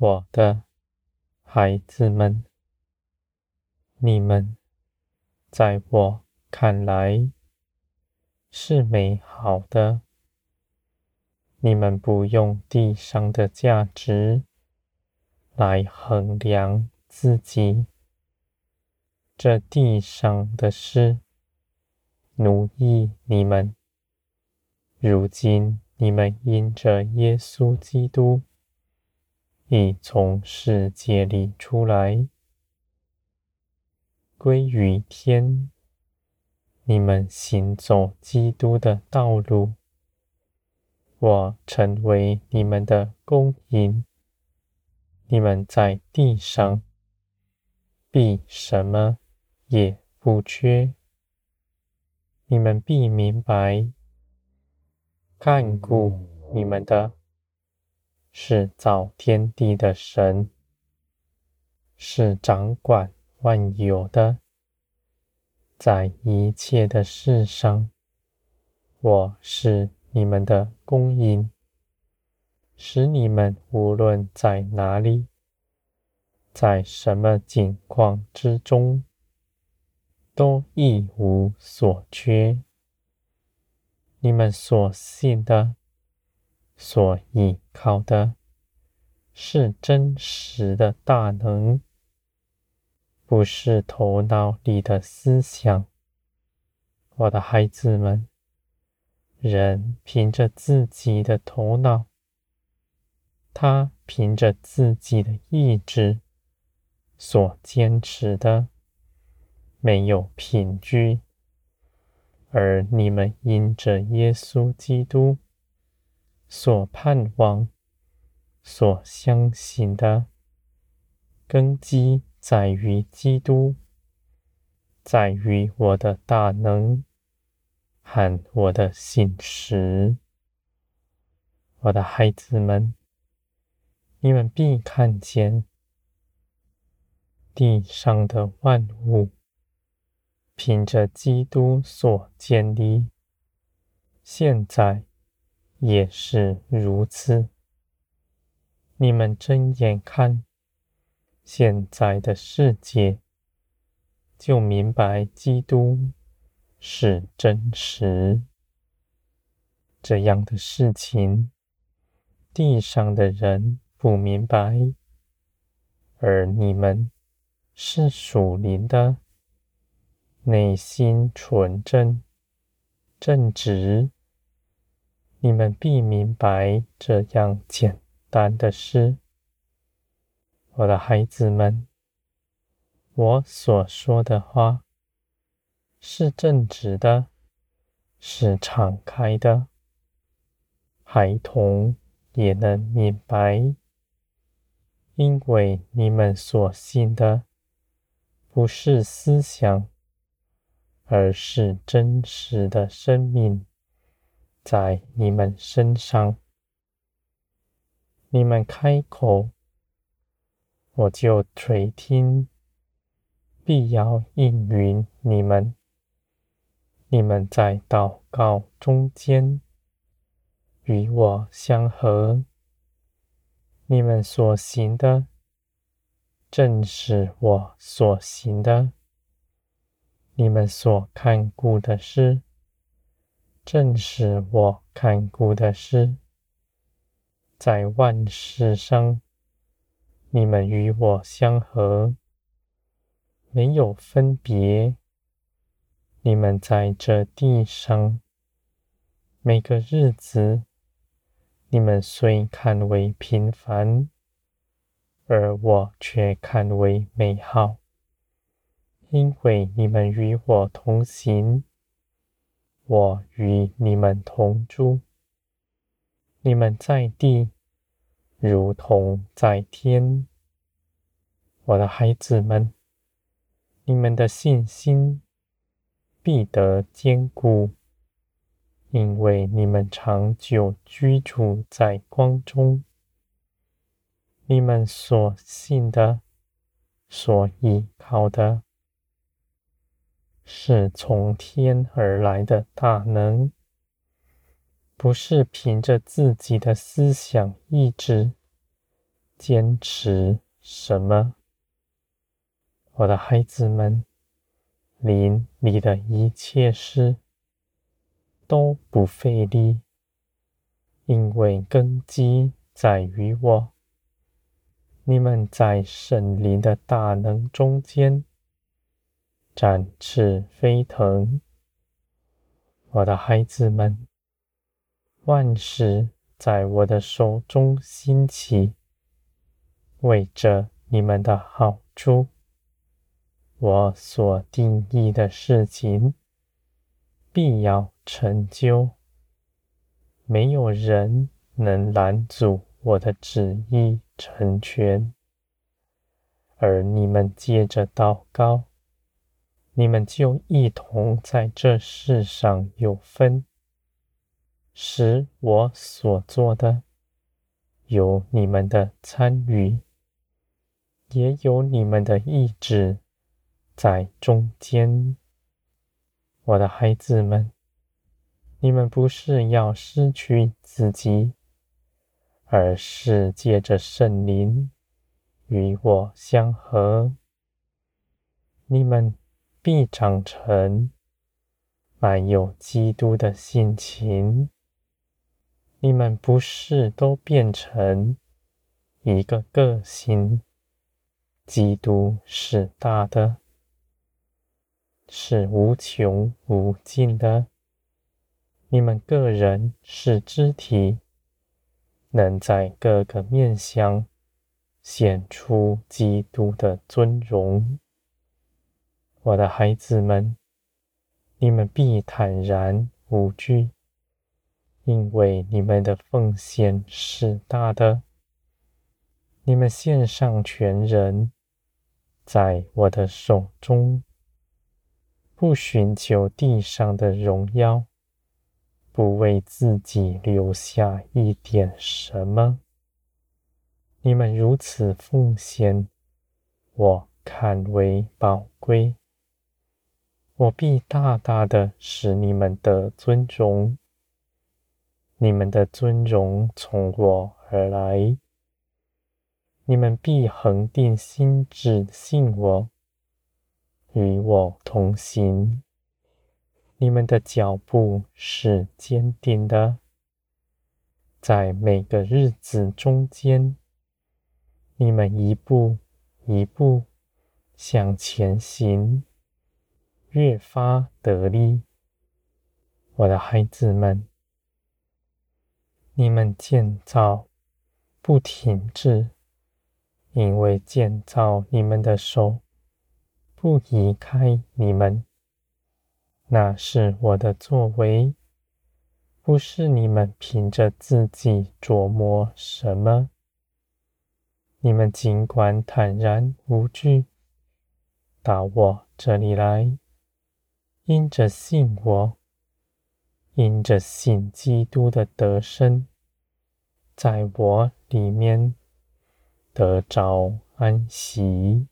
我的孩子们，你们在我看来是美好的。你们不用地上的价值来衡量自己，这地上的事奴役你们。如今你们因着耶稣基督已从世界里出来，归于天。你们行走基督的道路。我成为你们的供应，你们在地上必什么也不缺。你们必明白，看顾你们的是造天地的神，是掌管万有的，在一切的事上，我是。你们的供应，使你们无论在哪里，在什么境况之中，都一无所缺。你们所信的、所依靠的，是真实的大能，不是头脑里的思想，我的孩子们。人凭着自己的头脑，他凭着自己的意志所坚持的，没有凭据；而你们因着耶稣基督所盼望、所相信的根基，在于基督，在于我的大能。和我的信实，我的孩子们，你们必看见地上的万物，凭着基督所建立，现在也是如此。你们睁眼看现在的世界，就明白基督。是真实，这样的事情，地上的人不明白，而你们是属灵的，内心纯正、正直，你们必明白这样简单的事。我的孩子们，我所说的话。是正直的，是敞开的，孩童也能明白，因为你们所信的不是思想，而是真实的生命在你们身上。你们开口，我就垂听，必要应允你们。你们在祷告中间与我相合，你们所行的正是我所行的；你们所看顾的事，正是我看顾的事。在万事上，你们与我相合，没有分别。你们在这地上每个日子，你们虽看为平凡，而我却看为美好，因为你们与我同行，我与你们同住。你们在地，如同在天。我的孩子们，你们的信心。必得坚固，因为你们长久居住在光中。你们所信的、所依靠的，是从天而来的大能，不是凭着自己的思想意志坚持什么？我的孩子们，灵里的一切事都不费力，因为根基在于我。你们在圣灵的大能中间展翅飞腾，我的孩子们，万事在我的手中兴起，为着你们的好处。我所定义的事情，必要成就，没有人能拦阻我的旨意成全。而你们借着祷告，你们就一同在这世上有分，使我所做的有你们的参与，也有你们的意志。在中间，我的孩子们，你们不是要失去自己，而是借着圣灵与我相合，你们必长成，满有基督的性情。你们不是都变成一个个性，基督是大的。是无穷无尽的。你们个人是肢体，能在各个面相显出基督的尊荣。我的孩子们，你们必坦然无惧，因为你们的奉献是大的。你们献上全人，在我的手中。不寻求地上的荣耀，不为自己留下一点什么。你们如此奉献，我看为宝贵。我必大大的使你们的尊荣，你们的尊荣从我而来。你们必恒定心志信我。与我同行，你们的脚步是坚定的，在每个日子中间，你们一步一步向前行，越发得力。我的孩子们，你们建造不停止，因为建造你们的手。不移开你们，那是我的作为，不是你们凭着自己琢磨什么。你们尽管坦然无惧，到我这里来，因着信我，因着信基督的得生，在我里面得着安息。